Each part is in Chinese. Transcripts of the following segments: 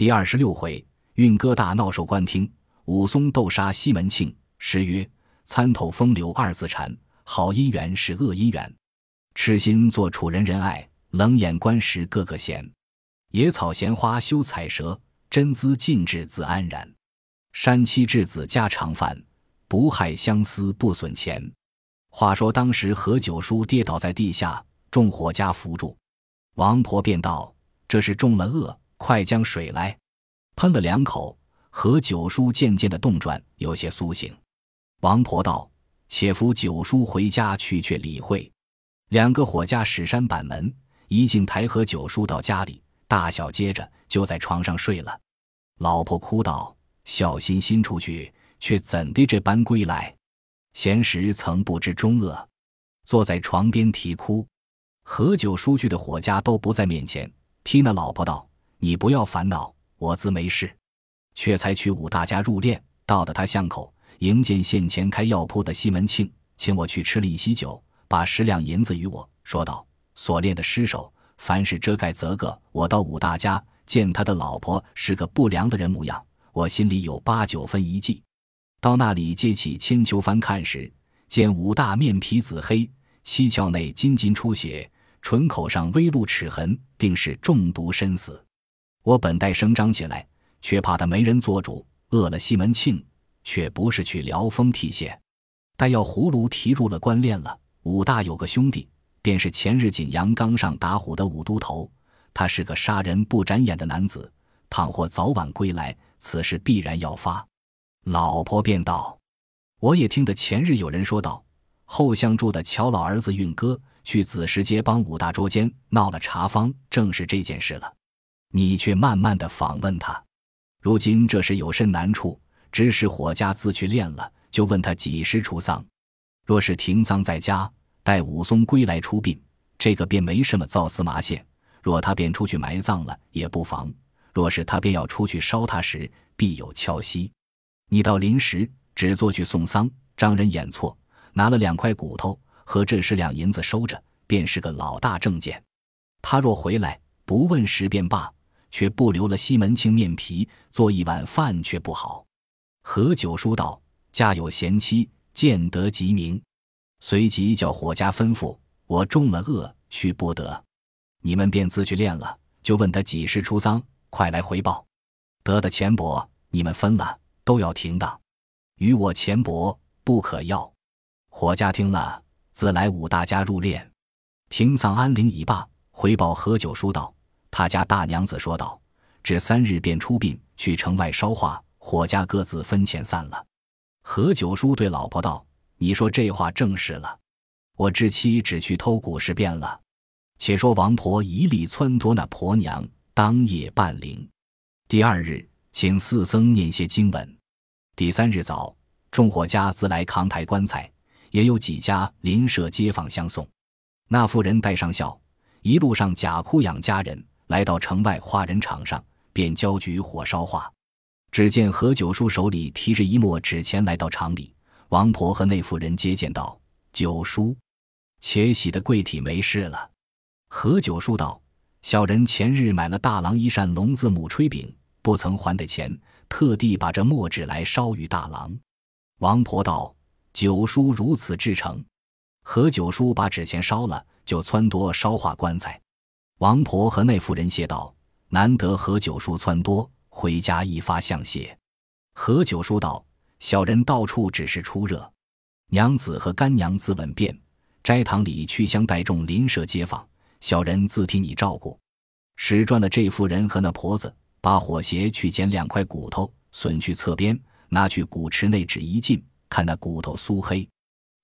第二十六回，运哥大闹寿官厅，武松斗杀西门庆。诗曰：“参透风流二字禅，好姻缘是恶姻缘。痴心做楚人人爱，冷眼观时个个嫌。野草闲花羞采蛇，真姿尽致自安然。山妻稚子家常饭，不害相思不损钱。”话说当时何九叔跌倒在地下，众伙家扶住，王婆便道：“这是中了恶，快将水来。”喷了两口，何九叔渐渐的动转，有些苏醒。王婆道：“且扶九叔回家去，却理会。”两个伙家使山板门，一进抬何九叔到家里，大小接着就在床上睡了。老婆哭道：“小心心出去，却怎的这般归来？”闲时曾不知中恶，坐在床边啼哭。何九叔去的伙家都不在面前，踢那老婆道：“你不要烦恼，我自没事。”却才去武大家入殓，到的他巷口。迎见现前开药铺的西门庆，请我去吃了一席酒，把十两银子与我说道：“所练的尸首，凡是遮盖则个。我到武大家见他的老婆是个不良的人模样，我心里有八九分一计。到那里揭起千秋翻看时，见武大面皮紫黑，七窍内金金出血，唇口上微露齿痕，定是中毒身死。我本待声张起来，却怕他没人做主，饿了西门庆。”却不是去撩风替线，待要葫芦提入了官练了。武大有个兄弟，便是前日景阳冈上打虎的武都头，他是个杀人不眨眼的男子。倘或早晚归来，此事必然要发。老婆便道：“我也听得前日有人说道，后巷住的乔老儿子运哥去子时街帮武大捉奸，闹了茶坊，正是这件事了。你却慢慢的访问他，如今这是有甚难处？”指使伙家自去练了，就问他几时出丧。若是停丧在家，待武松归来出殡，这个便没什么造丝麻线。若他便出去埋葬了，也不妨。若是他便要出去烧他时，必有敲息。你到临时只做去送丧，张人眼错，拿了两块骨头和这十两银子收着，便是个老大证件。他若回来不问时便罢，却不留了西门庆面皮做一碗饭，却不好。何九叔道：“家有贤妻，见得即明。”随即叫伙家吩咐：“我中了恶，去不得。你们便自去练了。就问他几时出丧，快来回报。得的钱帛，你们分了，都要停当。与我钱帛不可要。”伙家听了，自来五大家入殓，停丧安灵已罢。回报何九叔道：“他家大娘子说道，只三日便出殡，去城外烧化。”伙家各自分钱散了。何九叔对老婆道：“你说这话正是了。我至妻只去偷古事变了。且说王婆一力撺掇那婆娘当夜办灵。第二日，请四僧念些经文。第三日早，众伙家自来扛抬棺材，也有几家邻舍街坊相送。那妇人带上孝，一路上假哭养家人，来到城外化人场上，便交举火烧化。只见何九叔手里提着一墨纸钱来到厂里，王婆和那妇人接见道：“九叔，且喜的贵体没事了。”何九叔道：“小人前日买了大郎一扇龙字母炊饼，不曾还的钱，特地把这墨纸来烧与大郎。”王婆道：“九叔如此至诚。”何九叔把纸钱烧了，就撺掇烧化棺材。王婆和那妇人谢道：“难得何九叔撺掇。”回家一发相谢，何九叔道：“小人到处只是出热，娘子和干娘自稳便，斋堂里去香带众邻舍街坊，小人自替你照顾。使转了这妇人和那婆子，把火鞋去捡两块骨头，损去侧边，拿去古池内纸一浸，看那骨头酥黑。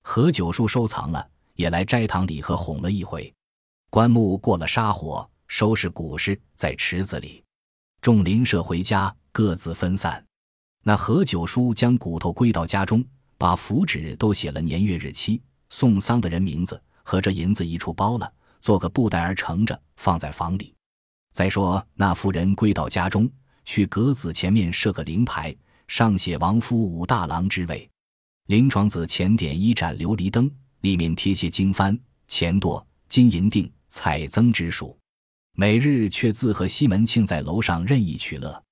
何九叔收藏了，也来斋堂里和哄了一回。棺木过了沙火，收拾骨尸在池子里。”众邻舍回家，各自分散。那何九叔将骨头归到家中，把符纸都写了年月日期、送丧的人名字和这银子一处包了，做个布袋儿盛着，放在房里。再说那妇人归到家中，去阁子前面设个灵牌，上写亡夫武大郎之位。灵床子前点一盏琉璃灯，里面贴些经幡、钱垛、金银锭、采增之属。每日却自和西门庆在楼上任意取乐。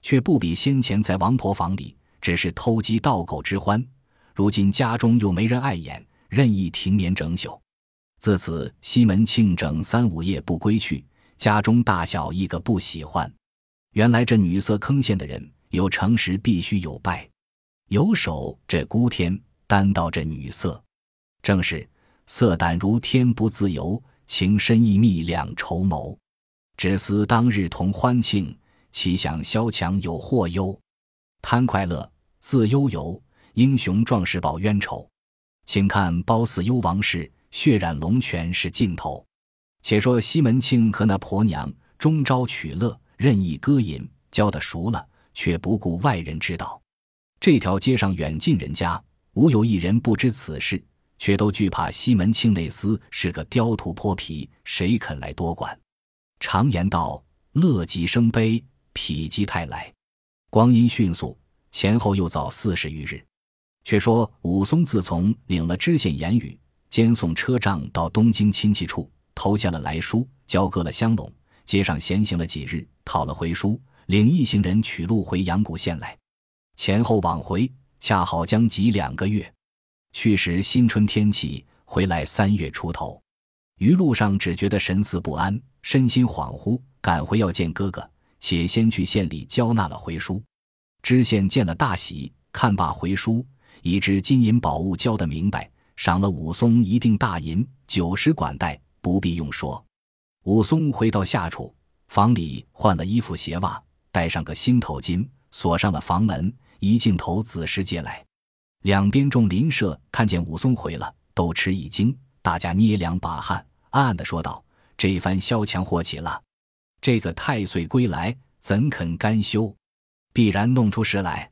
却不比先前在王婆房里只是偷鸡盗狗之欢，如今家中又没人碍眼，任意停眠整宿。自此，西门庆整三五夜不归去，家中大小一个不喜欢。原来这女色坑陷的人，有诚实必须有败，有守这孤天，担到这女色，正是色胆如天不自由，情深意密两筹谋。只思当日同欢庆，岂想萧墙有祸忧。贪快乐，自悠游，英雄壮士报冤仇。请看褒姒幽王氏，血染龙泉是尽头。且说西门庆和那婆娘终朝取乐，任意歌吟，教得熟了，却不顾外人知道。这条街上远近人家，无有一人不知此事，却都惧怕西门庆那厮是个刁徒泼皮，谁肯来多管？常言道：“乐极生悲，否极泰来。”光阴迅速，前后又早四十余日。却说武松自从领了知县言语，兼送车仗到东京亲戚处，投下了来书，交割了香笼，街上闲行了几日，讨了回书，领一行人取路回阳谷县来。前后往回，恰好将及两个月。去时新春天气，回来三月出头。一路上只觉得神思不安。身心恍惚，赶回要见哥哥，且先去县里交纳了回书。知县见了大喜，看罢回书，已知金银宝物交得明白，赏了武松一锭大银，酒食管带，不必用说。武松回到下处，房里换了衣服鞋袜，戴上个新头巾，锁上了房门，一镜头子时接来。两边众邻舍看见武松回了，都吃一惊，大家捏两把汗，暗暗的说道。这番萧墙祸起了，这个太岁归来，怎肯甘休？必然弄出事来。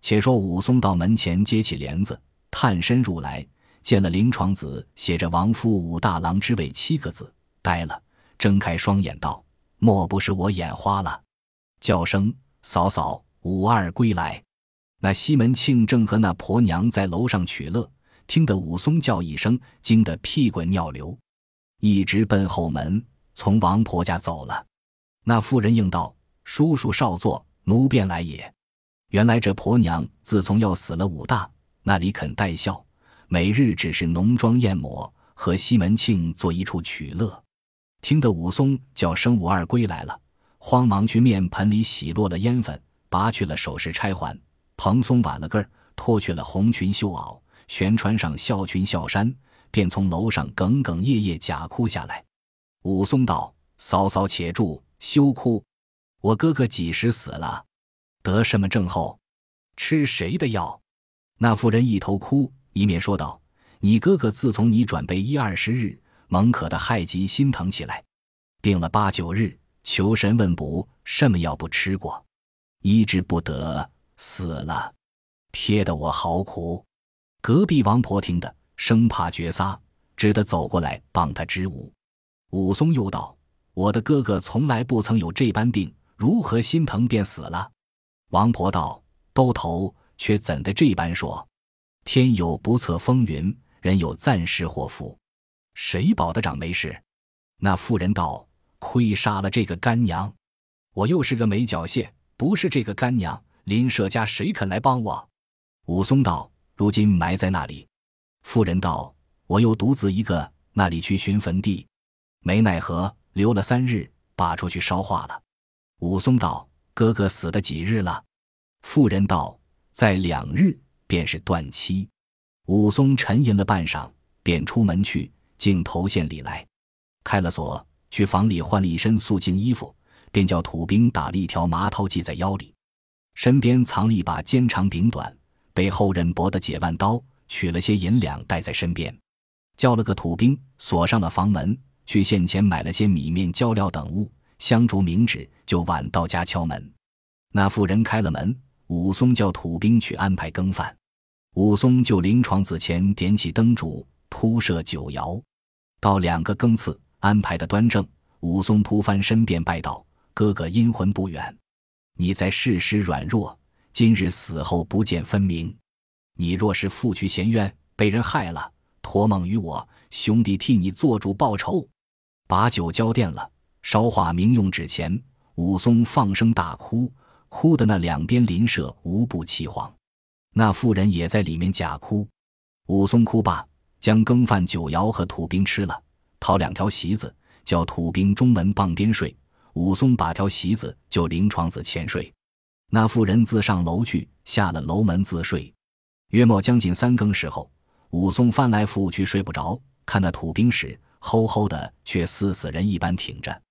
且说武松到门前揭起帘子，探身入来，见了临床子写着“亡夫武大郎之位”七个字，呆了，睁开双眼道：“莫不是我眼花了？”叫声：“嫂嫂，武二归来！”那西门庆正和那婆娘在楼上取乐，听得武松叫一声，惊得屁滚尿流。一直奔后门，从王婆家走了。那妇人应道：“叔叔少坐，奴便来也。”原来这婆娘自从要死了武大，那里肯带孝，每日只是浓妆艳抹，和西门庆坐一处取乐。听得武松叫声武二归来了，慌忙去面盆里洗落了烟粉，拔去了首饰钗环，蓬松挽了个儿，脱去了红裙绣袄，旋穿上孝裙孝衫。便从楼上哽哽咽咽假哭下来。武松道：“嫂嫂且住，休哭。我哥哥几时死了？得什么症候？吃谁的药？”那妇人一头哭，一面说道：“你哥哥自从你转背一二十日，猛可的害极心疼起来，病了八九日，求神问卜，什么药不吃过，医治不得，死了，撇得我好苦。”隔壁王婆听得。生怕绝撒，只得走过来帮他支吾。武松又道：“我的哥哥从来不曾有这般病，如何心疼便死了？”王婆道：“兜头却怎的这般说？天有不测风云，人有暂时祸福，谁保得长没事？”那妇人道：“亏杀了这个干娘，我又是个没脚蟹，不是这个干娘，林舍家谁肯来帮我？”武松道：“如今埋在那里？”妇人道：“我又独自一个，那里去寻坟地？没奈何，留了三日，拔出去烧化了。”武松道：“哥哥死的几日了？”妇人道：“在两日，便是断期。”武松沉吟了半晌，便出门去，进头县里来，开了锁，去房里换了一身素净衣服，便叫土兵打了一条麻绦系在腰里，身边藏了一把尖长柄短、背后刃薄的解腕刀。取了些银两带在身边，叫了个土兵锁上了房门，去县前买了些米面胶料等物，香烛明纸，就晚到家敲门。那妇人开了门，武松叫土兵去安排羹饭。武松就临床子前点起灯烛，铺设酒肴，到两个更次安排的端正。武松扑翻身便拜道：“哥哥阴魂不远，你在世时软弱，今日死后不见分明。”你若是负去嫌冤，被人害了，托梦于我，兄弟替你做主报仇。把酒浇奠了，烧化明用纸钱，武松放声大哭，哭的那两边邻舍无不凄惶。那妇人也在里面假哭。武松哭罢，将羹饭酒肴和土兵吃了，讨两条席子，叫土兵中门傍边睡。武松把条席子就临床子前睡。那妇人自上楼去，下了楼门自睡。约莫将近三更时候，武松翻来覆去睡不着，看那土兵时，齁齁的，却似死人一般挺着。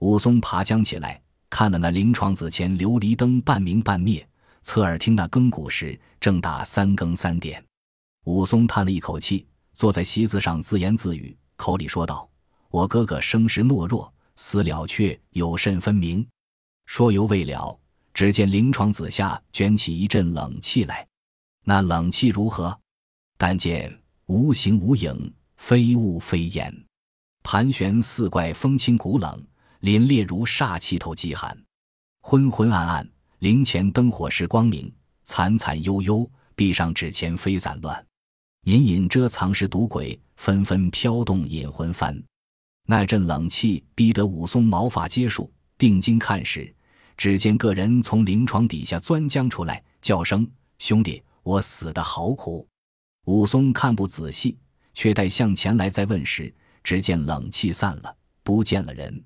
武松爬将起来，看了那临床子前琉璃灯半明半灭，侧耳听那更鼓时，正打三更三点。武松叹了一口气，坐在席子上自言自语，口里说道：“我哥哥生时懦弱，死了却有甚分明？”说犹未了，只见临床子下卷起一阵冷气来。那冷气如何？但见无形无影，非物非烟，盘旋四怪，风清骨冷，凛冽如煞气透饥寒。昏昏暗暗，灵前灯火是光明，惨惨悠悠，壁上纸钱飞散乱。隐隐遮藏是赌鬼，纷纷飘动引魂幡。那阵冷气逼得武松毛发皆竖，定睛看时，只见个人从灵床底下钻将出来，叫声：“兄弟，我死的好苦！”武松看不仔细，却待向前来再问时，只见冷气散了，不见了人。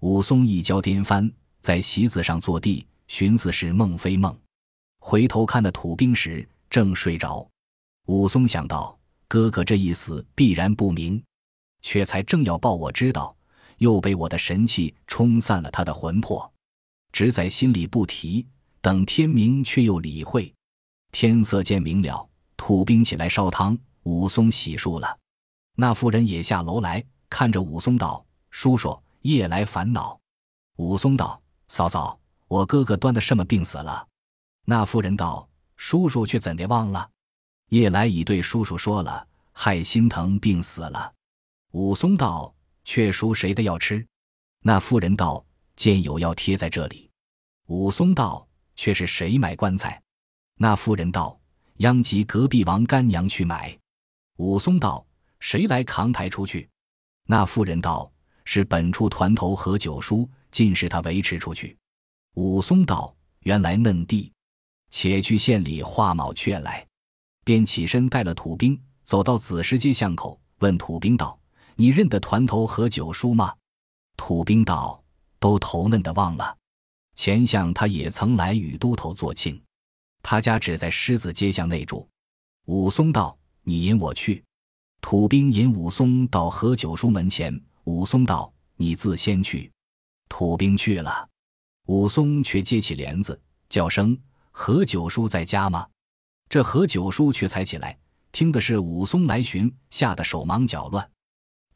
武松一跤颠翻，在席子上坐地，寻思是梦非梦。回头看那土兵时，正睡着。武松想到，哥哥这一死必然不明，却才正要报我知道，又被我的神气冲散了他的魂魄，只在心里不提。等天明，却又理会。天色渐明了，土兵起来烧汤，武松洗漱了。那妇人也下楼来看着武松道：“叔叔夜来烦恼。”武松道：“嫂嫂，我哥哥端的什么病死了？”那妇人道：“叔叔却怎的忘了？”夜来已对叔叔说了，害心疼病死了。武松道：“却赎谁的药吃？”那妇人道：“见有药贴在这里。”武松道：“却是谁买棺材？”那妇人道：“殃及隔壁王干娘去买。”武松道：“谁来扛抬出去？”那妇人道：“是本处团头何九叔，尽是他维持出去。”武松道：“原来嫩弟，且去县里画卯雀来。”便起身带了土兵，走到子时街巷口，问土兵道：“你认得团头何九叔吗？”土兵道：“都头嫩的忘了。前巷他也曾来与都头做亲，他家只在狮子街巷内住。”武松道：“你引我去。”土兵引武松到何九叔门前。武松道：“你自先去。”土兵去了，武松却接起帘子，叫声：“何九叔在家吗？”这何九叔却才起来，听的是武松来寻，吓得手忙脚乱，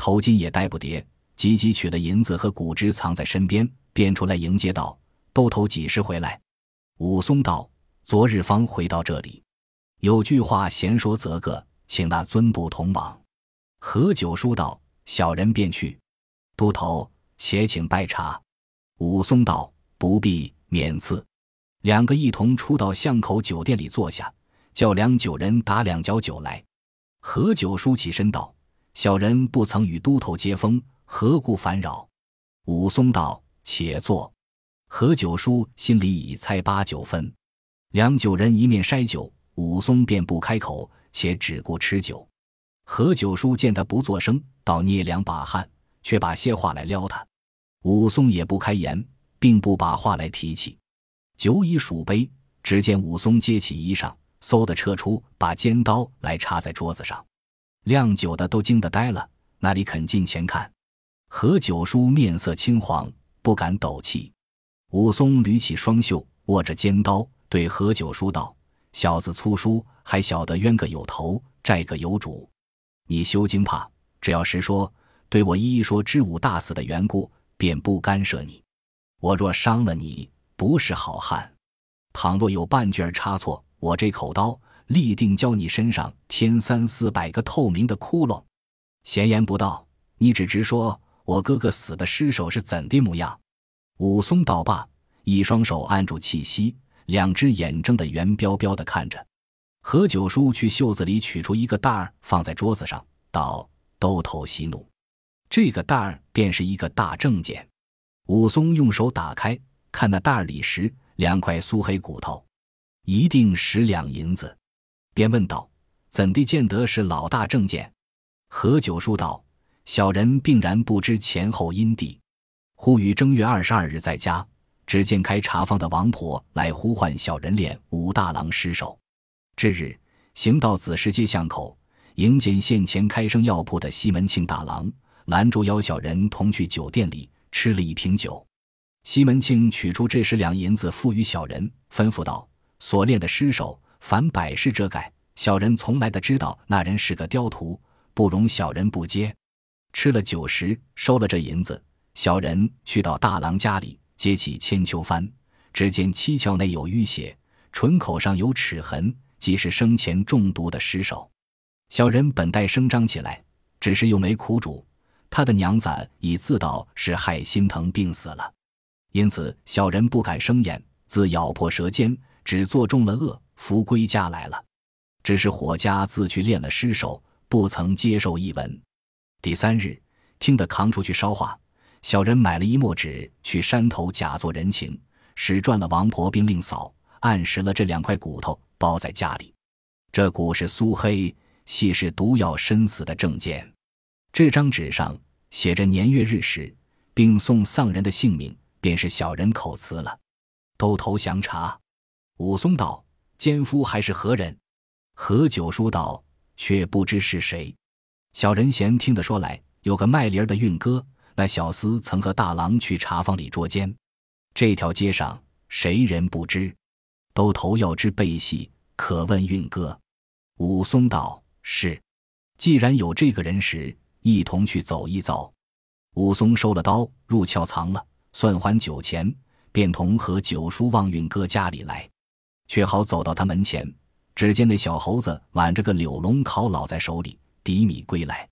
头巾也带不叠，急急取了银子和谷枝藏在身边，便出来迎接道：“都头几时回来？”武松道：“昨日方回到这里，有句话闲说则个，请那尊部同往。”何九叔道：“小人便去。”都头且请拜茶。武松道：“不必，免赐。”两个一同出到巷口酒店里坐下。叫两酒人打两角酒来。何九叔起身道：“小人不曾与都头接风，何故烦扰？”武松道：“且坐。”何九叔心里已猜八九分。两酒人一面筛酒，武松便不开口，且只顾吃酒。何九叔见他不作声，倒捏两把汗，却把些话来撩他。武松也不开言，并不把话来提起。酒已数杯，只见武松接起衣裳。嗖的撤出，把尖刀来插在桌子上，酿酒的都惊得呆了，哪里肯近前看？何九叔面色青黄，不敢抖气。武松捋起双袖，握着尖刀，对何九叔道：“小子粗疏，还晓得冤个有头，债个有主。你休惊怕，只要实说，对我一一说知武大死的缘故，便不干涉你。我若伤了你，不是好汉。倘若有半句差错。”我这口刀立定教你身上添三四百个透明的窟窿。闲言不道，你只直说我哥哥死的尸首是怎的模样。武松道罢，一双手按住气息，两只眼睁得圆彪彪的看着。何九叔去袖子里取出一个袋儿，放在桌子上，道：“都头息怒。”这个袋儿便是一个大证件。武松用手打开，看那袋儿里时。两块苏黑骨头，一定十两银子。”便问道：“怎地见得是老大证件？”何九叔道：“小人并然不知前后因地。”忽于正月二十二日在家，只见开茶坊的王婆来呼唤小人练武大郎尸首。这日行到子时街巷口，迎见县前开生药铺的西门庆大郎。拦住邀小人同去酒店里吃了一瓶酒，西门庆取出这十两银子付与小人，吩咐道：“所练的尸首，凡百事遮盖。小人从来的知道那人是个刁徒，不容小人不接。”吃了酒时，收了这银子，小人去到大郎家里，揭起千秋幡，只见七窍内有淤血，唇口上有齿痕，即是生前中毒的尸首。小人本待声张起来，只是又没苦主。他的娘子已自道是害心疼病死了，因此小人不敢生言，自咬破舌尖，只做中了恶，扶归家来了。只是火家自去练了尸首，不曾接受一文。第三日，听得扛出去烧化，小人买了一墨纸，去山头假作人情，使赚了王婆并令嫂，暗识了这两块骨头，包在家里。这骨是苏黑，系是毒药身死的证件。这张纸上写着年月日时，并送丧人的姓名，便是小人口词了。都投降查。武松道：“奸夫还是何人？”何九叔道：“却不知是谁。”小人嫌听得说来，有个卖梨儿的运哥，那小厮曾和大郎去茶坊里捉奸。这条街上谁人不知？都头要知背细，可问运哥。武松道：“是。既然有这个人时。”一同去走一走，武松收了刀，入鞘藏了，算还酒钱，便同何九叔望运哥家里来，却好走到他门前，只见那小猴子挽着个柳笼烤老在手里，抵米归来。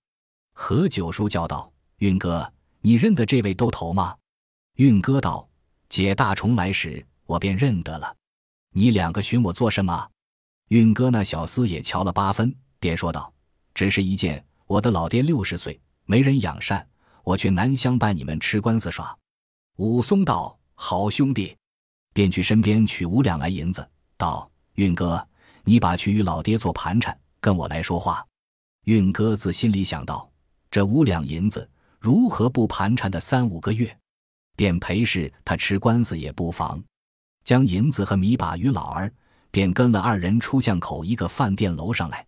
何九叔叫道：“运哥，你认得这位兜头吗？”运哥道：“解大虫来时，我便认得了。你两个寻我做什么？”运哥那小厮也瞧了八分，便说道：“只是一件。”我的老爹六十岁，没人养善，我去南乡伴你们吃官司耍。武松道：“好兄弟。”便去身边取五两来银子，道：“运哥，你把去与老爹做盘缠，跟我来说话。”运哥自心里想到：这五两银子如何不盘缠的三五个月？便陪侍他吃官司也不妨，将银子和米把与老儿，便跟了二人出巷口一个饭店楼上来。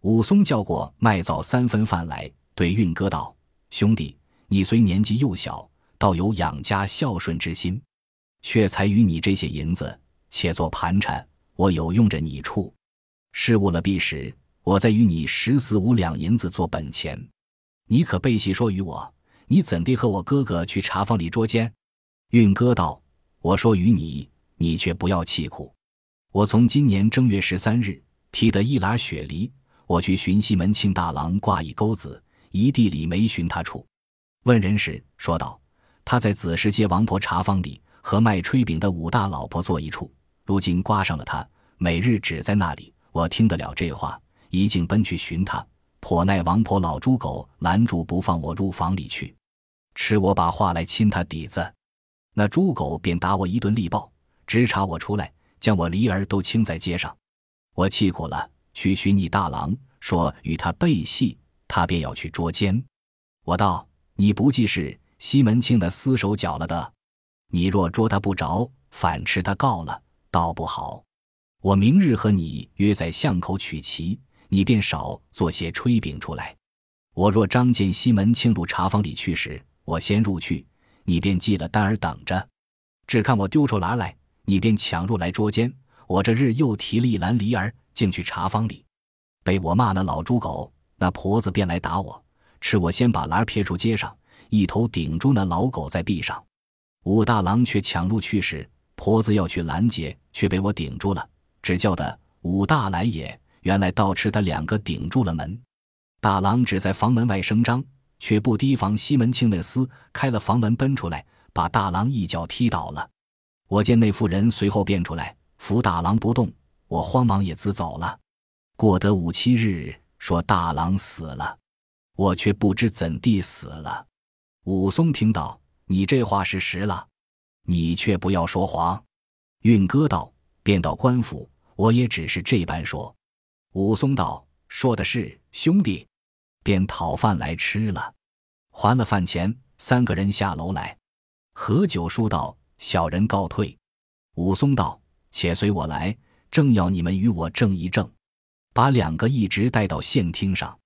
武松叫过卖早三分饭来，对运哥道：“兄弟，你虽年纪幼小，倒有养家孝顺之心，却才与你这些银子，且做盘缠，我有用着你处。事误了毕时，我再与你十四五两银子做本钱。你可背细说与我，你怎地和我哥哥去茶坊里捉奸？”运哥道：“我说与你，你却不要气苦。我从今年正月十三日提得一篮雪梨。”我去寻西门庆大郎挂一钩子，一地里没寻他处。问人时说道：“他在子时街王婆茶坊里和卖炊饼的武大老婆坐一处。如今刮上了他，每日只在那里。我听得了这话，一径奔去寻他。颇耐王婆老猪狗拦住不放我入房里去，吃我把话来亲他底子。那猪狗便打我一顿力暴，直查我出来，将我梨儿都倾在街上。我气苦了。”去寻你大郎，说与他背戏，他便要去捉奸。我道：“你不记是西门庆的厮手搅了的？你若捉他不着，反吃他告了，倒不好。我明日和你约在巷口取旗，你便少做些炊饼出来。我若张见西门庆入茶坊里去时，我先入去，你便记了单儿等着。只看我丢出篮来，你便抢入来捉奸。我这日又提了一篮梨儿。”进去茶坊里，被我骂那老猪狗，那婆子便来打我，吃我先把篮撇出街上，一头顶住那老狗在壁上。武大郎却抢入去时，婆子要去拦截，却被我顶住了，只叫的武大来也。原来倒吃他两个顶住了门。大郎只在房门外声张，却不提防西门庆那厮开了房门奔出来，把大郎一脚踢倒了。我见那妇人随后便出来扶大郎不动。我慌忙也自走了。过得五七日，说大郎死了，我却不知怎地死了。武松听到你这话是实了，你却不要说谎。运哥道：“便到官府，我也只是这般说。”武松道：“说的是，兄弟。”便讨饭来吃了，还了饭钱，三个人下楼来。何九叔道：“小人告退。”武松道：“且随我来，正要你们与我正一正。”把两个一直带到县厅上。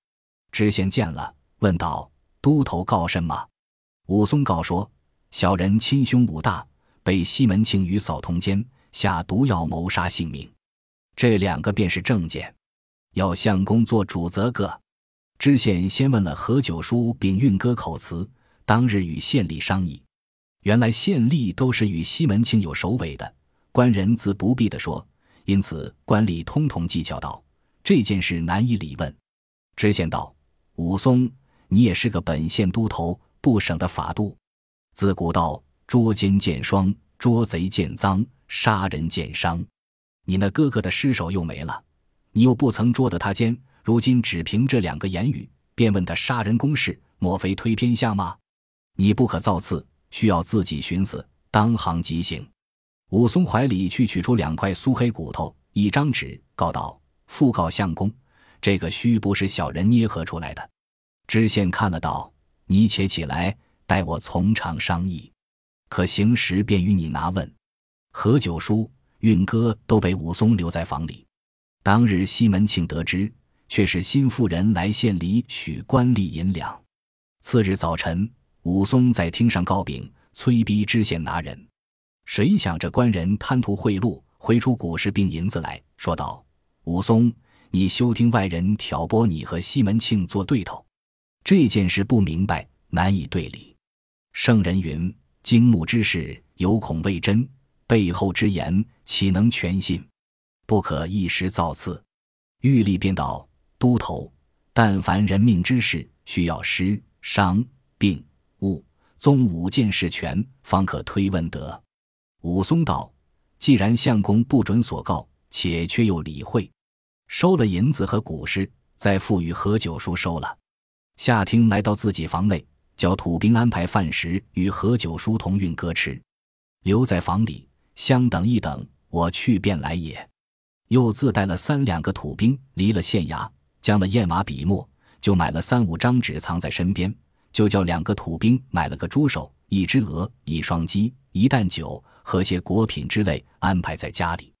知县见了，问道：“都头告甚吗？”武松告说：“小人亲兄武大被西门庆与嫂通奸，下毒药谋杀性命。这两个便是证件，要相公做主则个。”知县先问了何九叔并运哥口词，当日与县吏商议。原来县吏都是与西门庆有首尾的，官人自不必的说，因此官吏通通计较道：“这件事难以理问。”知县道：“武松，你也是个本县都头，不省的法度。自古道捉奸见双，捉贼见赃，杀人见伤。你那哥哥的尸首又没了，你又不曾捉得他奸。”如今只凭这两个言语，便问他杀人公事，莫非推偏向吗？你不可造次，需要自己寻思，当行即行。武松怀里去取出两块酥黑骨头，一张纸，告道：“复告相公，这个须不是小人捏合出来的。”知县看了道：“你且起来，待我从长商议，可行时便与你拿问。”何九叔、运哥都被武松留在房里。当日西门庆得知。却是新妇人来县里取官吏银两。次日早晨，武松在厅上告禀，催逼知县拿人。谁想这官人贪图贿赂，挥出古石并银子来说道：“武松，你休听外人挑拨你和西门庆做对头，这件事不明白，难以对理。圣人云：惊木之事，有恐未真；背后之言，岂能全信？不可一时造次。”玉立便道。都头，但凡人命之事，需要尸、伤、病、物、宗五件事全，方可推问得。武松道：“既然相公不准所告，且却又理会，收了银子和古尸，再付与何九叔收了。”夏听来到自己房内，叫土兵安排饭食与何九叔同运哥吃，留在房里相等一等，我去便来也。又自带了三两个土兵，离了县衙。将了砚马笔墨，就买了三五张纸藏在身边，就叫两个土兵买了个猪手、一只鹅、一双鸡、一担酒和些果品之类安排在家里。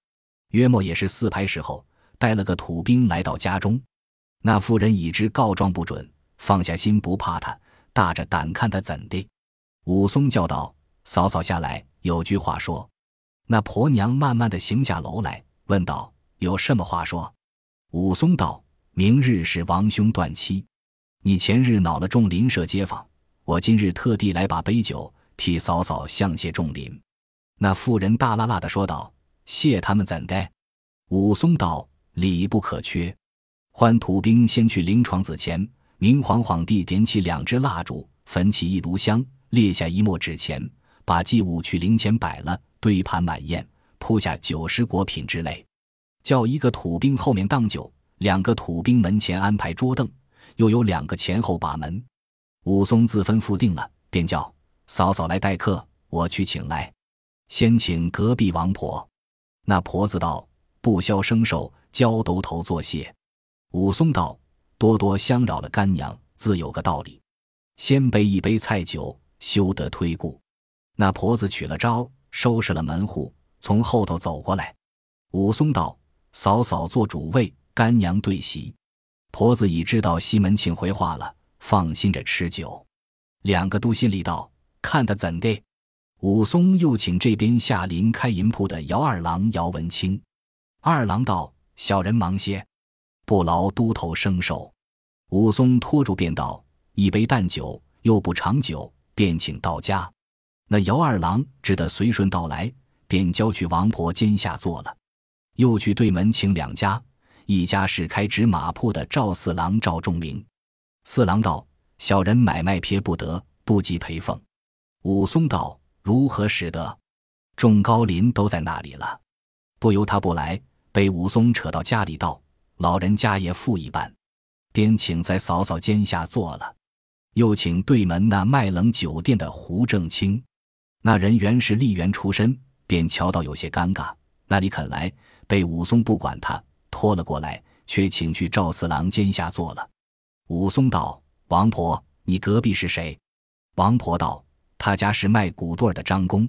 约莫也是四排时候，带了个土兵来到家中。那妇人已知告状不准，放下心不怕他，大着胆看他怎的。武松叫道：“嫂嫂下来，有句话说。”那婆娘慢慢的行下楼来，问道：“有什么话说？”武松道。明日是王兄断妻，你前日恼了众邻舍街坊，我今日特地来把杯酒替嫂嫂向谢众邻。那妇人大啦啦的说道：“谢他们怎的？”武松道：“礼不可缺。”唤土兵先去灵床子前，明晃晃地点起两支蜡烛，焚起一炉香，列下一墨纸钱，把祭物去灵前摆了，堆盘满宴，铺下酒食果品之类，叫一个土兵后面当酒。两个土兵门前安排桌凳，又有两个前后把门。武松自吩咐定了，便叫嫂嫂来待客，我去请来。先请隔壁王婆。那婆子道：“不消生寿，交兜头作谢。”武松道：“多多相扰了干娘，自有个道理。先备一杯菜酒，休得推顾。”那婆子取了招，收拾了门户，从后头走过来。武松道：“嫂嫂做主位。”干娘对席，婆子已知道西门庆回话了，放心着吃酒。两个都心里道：看他怎的。武松又请这边下林开银铺的姚二郎姚文清。二郎道：小人忙些，不劳都头生寿。武松拖住便道：一杯淡酒，又不长久，便请到家。那姚二郎只得随顺到来，便交去王婆肩下坐了，又去对门请两家。一家是开纸马铺的赵四郎赵仲明，四郎道：“小人买卖撇不得，不及陪奉。”武松道：“如何使得？”众高邻都在那里了，不由他不来，被武松扯到家里道：“老人家也富一半。”便请在嫂嫂肩下坐了，又请对门那卖冷酒店的胡正清，那人原是吏员出身，便瞧到有些尴尬。那里肯来，被武松不管他，拖了过来，却请去赵四郎肩下坐了。武松道：“王婆，你隔壁是谁？”王婆道：“他家是卖骨对的张公。”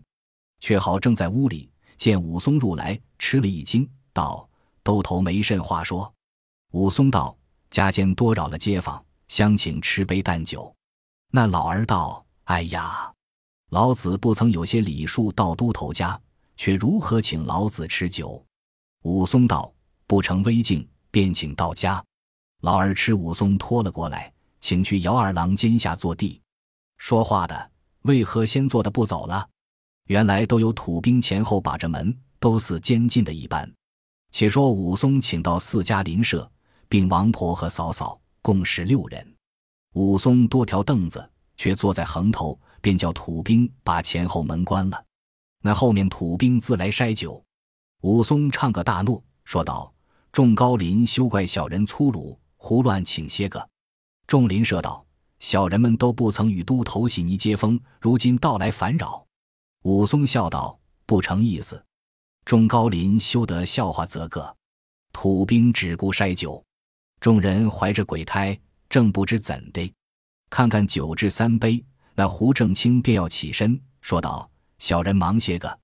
却好正在屋里，见武松入来，吃了一惊，道：“兜头没甚话说。”武松道：“家间多扰了街坊，相请吃杯淡酒。”那老儿道：“哎呀，老子不曾有些礼数到都头家。”却如何请老子吃酒？武松道：“不成威敬，便请到家。”老儿吃武松拖了过来，请去姚二郎肩下坐地。说话的为何先坐的不走了？原来都有土兵前后把着门，都似监禁的一般。且说武松请到四家邻舍，并王婆和嫂嫂，共十六人。武松多条凳子，却坐在横头，便叫土兵把前后门关了。那后面土兵自来筛酒，武松唱个大怒，说道：“众高邻休怪小人粗鲁，胡乱请些个。”众邻舍道：“小人们都不曾与都头洗泥接风，如今到来烦扰。”武松笑道：“不成意思。”众高邻休得笑话则个。土兵只顾筛酒，众人怀着鬼胎，正不知怎的。看看酒至三杯，那胡正清便要起身，说道。小人忙些个，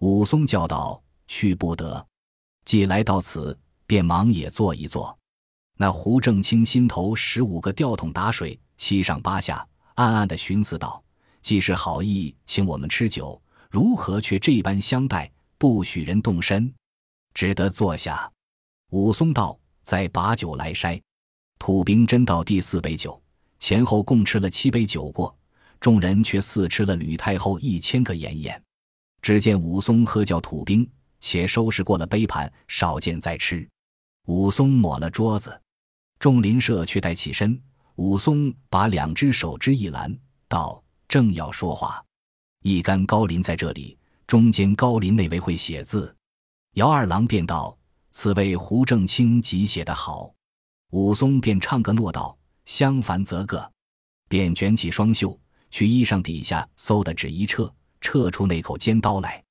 武松叫道：“去不得。”既来到此，便忙也坐一坐。那胡正清心头十五个吊桶打水，七上八下，暗暗的寻思道：“既是好意请我们吃酒，如何却这般相待，不许人动身？”只得坐下。武松道：“再把酒来筛。”土兵斟到第四杯酒，前后共吃了七杯酒过。众人却似吃了吕太后一千个盐盐。只见武松喝叫土兵，且收拾过了杯盘，少见再吃。武松抹了桌子，众邻舍却待起身。武松把两只手之一拦，道：“正要说话，一干高林在这里，中间高林那位会写字。”姚二郎便道：“此位胡正清即写得好。”武松便唱个诺道：“相反则个。”便卷起双袖。去衣裳底下嗖的纸一撤，撤出那口尖刀来，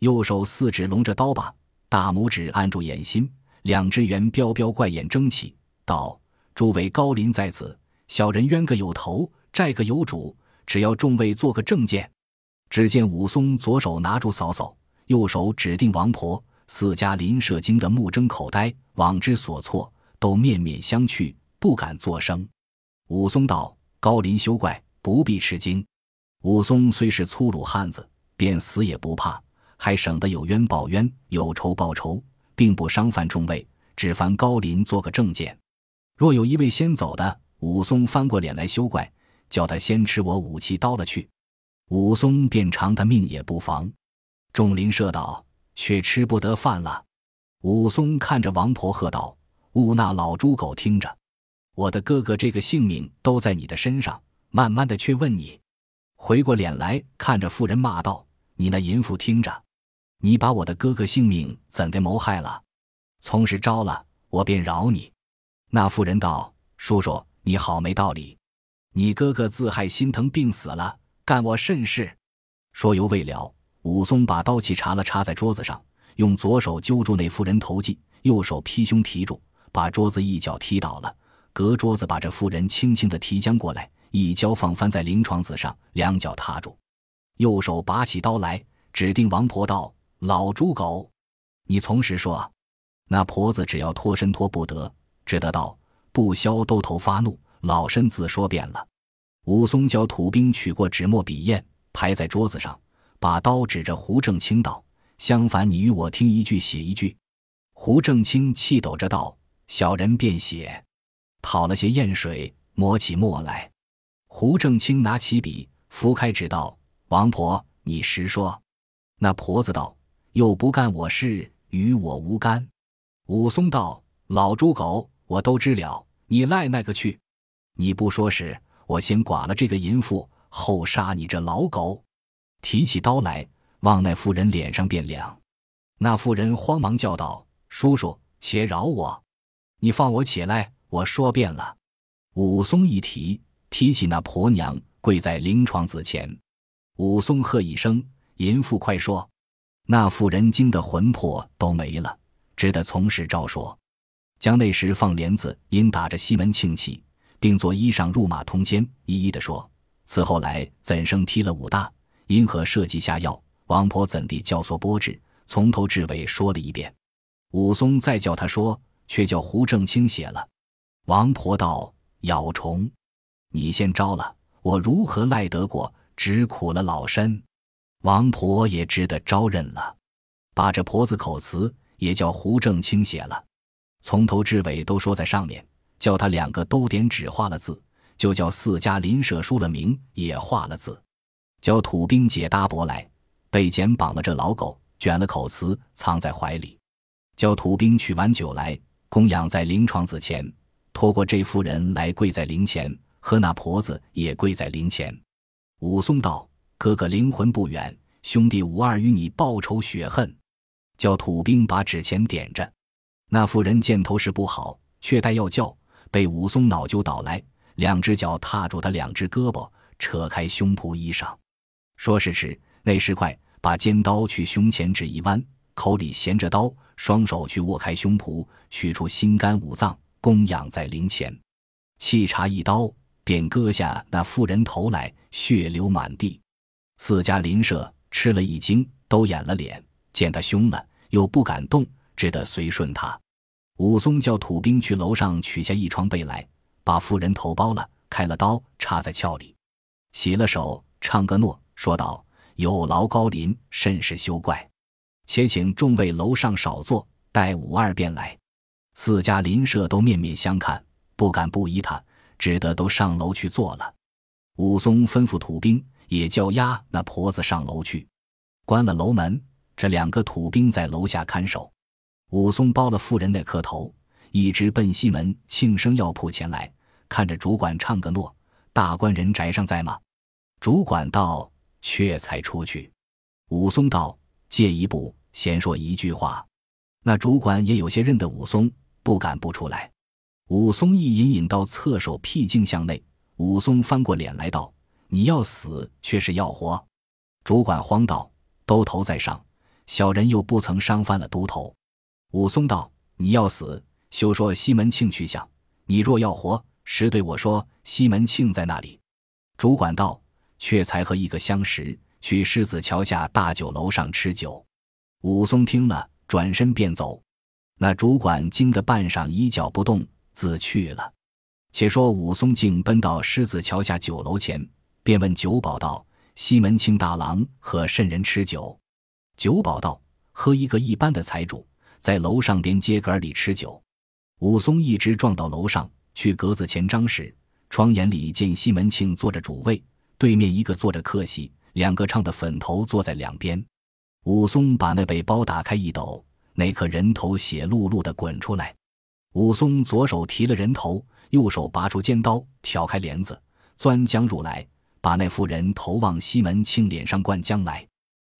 右手四指拢着刀把，大拇指按住眼心，两只圆彪彪怪眼睁起，道：“诸位高邻在此，小人冤个有头，债个有主，只要众位做个证件。”只见武松左手拿住嫂嫂，右手指定王婆，四家邻舍惊得目睁口呆，往之所措，都面面相觑，不敢作声。武松道：“高林休怪。”不必吃惊，武松虽是粗鲁汉子，便死也不怕，还省得有冤报冤，有仇报仇，并不伤犯众位，只烦高林做个证件。若有一位先走的，武松翻过脸来休怪，叫他先吃我武器刀了去。武松便偿他命也不妨。众邻舍道：“却吃不得饭了。”武松看着王婆喝道：“勿那老猪狗听着，我的哥哥这个性命都在你的身上。”慢慢的去问你，回过脸来看着妇人骂道：“你那淫妇听着，你把我的哥哥性命怎的谋害了？从实招了，我便饶你。”那妇人道：“叔叔，你好没道理，你哥哥自害心疼病死了，干我甚事？”说犹未了，武松把刀器插了插在桌子上，用左手揪住那妇人头髻，右手劈胸提住，把桌子一脚踢倒了，隔桌子把这妇人轻轻的提将过来。一跤放翻在灵床子上，两脚踏住，右手拔起刀来，指定王婆道：“老猪狗，你从实说。”那婆子只要脱身脱不得，只得道：“不消兜头发怒，老身自说遍了。”武松叫土兵取过纸墨笔砚，排在桌子上，把刀指着胡正清道：“相反，你与我听一句，写一句。”胡正清气抖着道：“小人便写。”讨了些砚水，抹起墨来。胡正清拿起笔，拂开纸道：“王婆，你实说。”那婆子道：“又不干我事，与我无干。”武松道：“老猪狗，我都知了，你赖那个去？你不说时，我先剐了这个淫妇，后杀你这老狗。”提起刀来，望那妇人脸上便凉。那妇人慌忙叫道：“叔叔，且饶我！你放我起来，我说遍了。”武松一提。提起那婆娘，跪在灵床子前，武松喝一声：“淫妇，快说！”那妇人惊得魂魄都没了，只得从实招说。将那时放帘子，因打着西门庆起，并作衣裳入马通奸，一一的说。此后来怎生踢了武大？因何设计下药？王婆怎地教唆波智？从头至尾说了一遍。武松再叫他说，却叫胡正清写了。王婆道：“咬虫，你先招了，我如何赖得过？只苦了老身。”王婆也只得招认了，把这婆子口词也叫胡正清写了。从头至尾都说在上面，叫他两个都点纸画了字，就叫四家邻舍书了名，也画了字，叫土兵解搭伯来，被剪绑了这老狗，卷了口词藏在怀里，叫土兵取完酒来供养在灵床子前，托过这妇人来跪在灵前，和那婆子也跪在灵前。武松道：“哥哥灵魂不远，兄弟武二与你报仇雪恨。”叫土兵把纸钱点着。那妇人见头势不好，却待要叫，被武松恼就倒来，两只脚踏住他两只胳膊，扯开胸脯衣裳。说时迟，那时快，把尖刀去胸前只一弯，口里衔着刀，双手去握开胸脯，取出心肝五脏，供养在灵前。沏茶一刀，便割下那妇人头来，血流满地。四家邻舍吃了一惊，都掩了脸，见他凶了，又不敢动。只得随顺他。武松叫土兵去楼上取下一床被来，把妇人头包了，开了刀，插在鞘里，洗了手，唱个诺，说道：“有劳高林，甚是休怪。且请众位楼上少坐，待武二便来。”四家邻舍都面面相看，不敢不依他，只得都上楼去坐了。武松吩咐土兵也叫押那婆子上楼去，关了楼门，这两个土兵在楼下看守。武松包了妇人那磕头，一直奔西门庆生药铺前来，看着主管唱个诺。大官人宅上在吗？主管道：“却才出去。”武松道：“借一步，先说一句话。”那主管也有些认得武松，不敢不出来。武松一隐隐到侧手僻静向内。武松翻过脸来道：“你要死，却是要活？”主管慌道：“都头在上，小人又不曾伤翻了都头。”武松道：“你要死，休说西门庆去向；你若要活，实对我说西门庆在那里。”主管道：“却才和一个相识，去狮子桥下大酒楼上吃酒。”武松听了，转身便走。那主管惊得半晌，一脚不动，自去了。且说武松竟奔到狮子桥下酒楼前，便问酒保道：“西门庆大郎和甚人吃酒？”酒保道：“和一个一般的财主。”在楼上边街杆里吃酒，武松一直撞到楼上去格子前张时，窗眼里见西门庆坐着主位，对面一个坐着客席，两个唱的粉头坐在两边。武松把那被包打开一抖，那颗人头血漉漉的滚出来。武松左手提了人头，右手拔出尖刀，挑开帘子，钻将入来，把那妇人头往西门庆脸上灌浆来。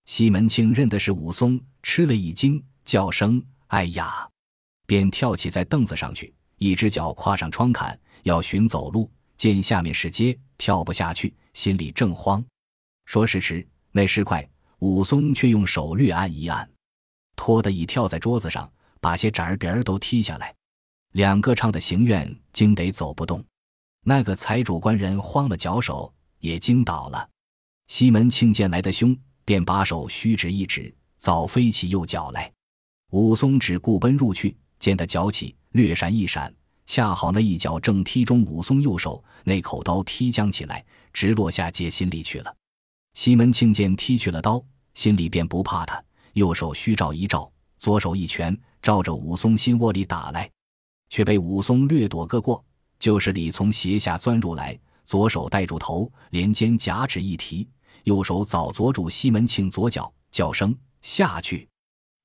西门庆认的是武松，吃了一惊，叫声。哎呀！便跳起在凳子上去，一只脚跨上窗槛，要寻走路，见下面是街，跳不下去，心里正慌。说时迟，那时快，武松却用手略按一按，拖得一跳在桌子上，把些盏儿碟儿都踢下来。两个唱的行院惊得走不动，那个财主官人慌了脚手，也惊倒了。西门庆见来的凶，便把手虚指一指，早飞起右脚来。武松只顾奔入去，见他脚起，略闪一闪，恰好那一脚正踢中武松右手，那口刀踢将起来，直落下街心里去了。西门庆见踢去了刀，心里便不怕他，右手虚照一照，左手一拳照着武松心窝里打来，却被武松略躲个过，就是里从斜下钻入来，左手带住头，连肩夹指一提，右手早捉住西门庆左脚，叫声下去。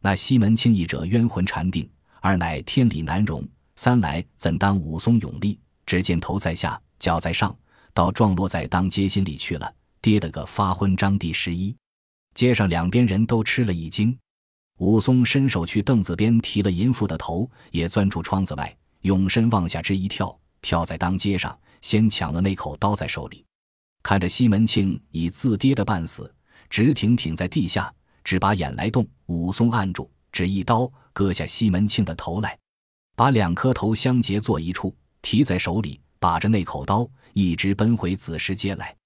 那西门庆一者冤魂缠定，二乃天理难容，三来怎当武松勇力？只见头在下，脚在上，倒撞落在当街心里去了，跌得个发昏。张第十一，街上两边人都吃了一惊。武松伸手去凳子边提了淫妇的头，也钻出窗子外，永身往下直一跳，跳在当街上，先抢了那口刀在手里。看着西门庆已自跌得半死，直挺挺在地下。只把眼来动，武松按住，只一刀割下西门庆的头来，把两颗头相结作一处，提在手里，把着那口刀，一直奔回子时街来，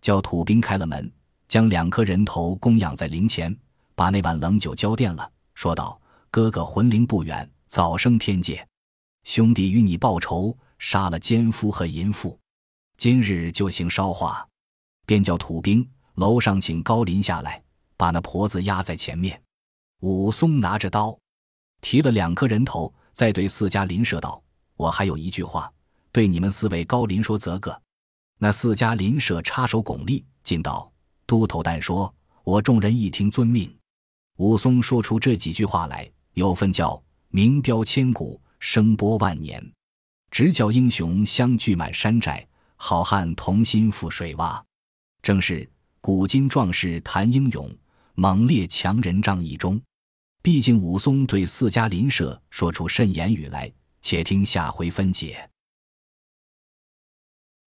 叫土兵开了门，将两颗人头供养在灵前，把那碗冷酒浇奠了，说道：“哥哥魂灵不远，早生天界，兄弟与你报仇，杀了奸夫和淫妇，今日就行烧化。”便叫土兵楼上请高林下来，把那婆子压在前面。武松拿着刀，提了两颗人头，再对四家邻舍道：“我还有一句话，对你们四位高林说则个。”那四家邻舍插手拱立，进道：“都头但说，我众人一听遵命。”武松说出这几句话来，有份叫名标千古，声波万年，直叫英雄相聚满山寨，好汉同心赴水洼。正是古今壮士谈英勇，猛烈强人仗义忠。毕竟武松对四家邻舍说出甚言语来，且听下回分解。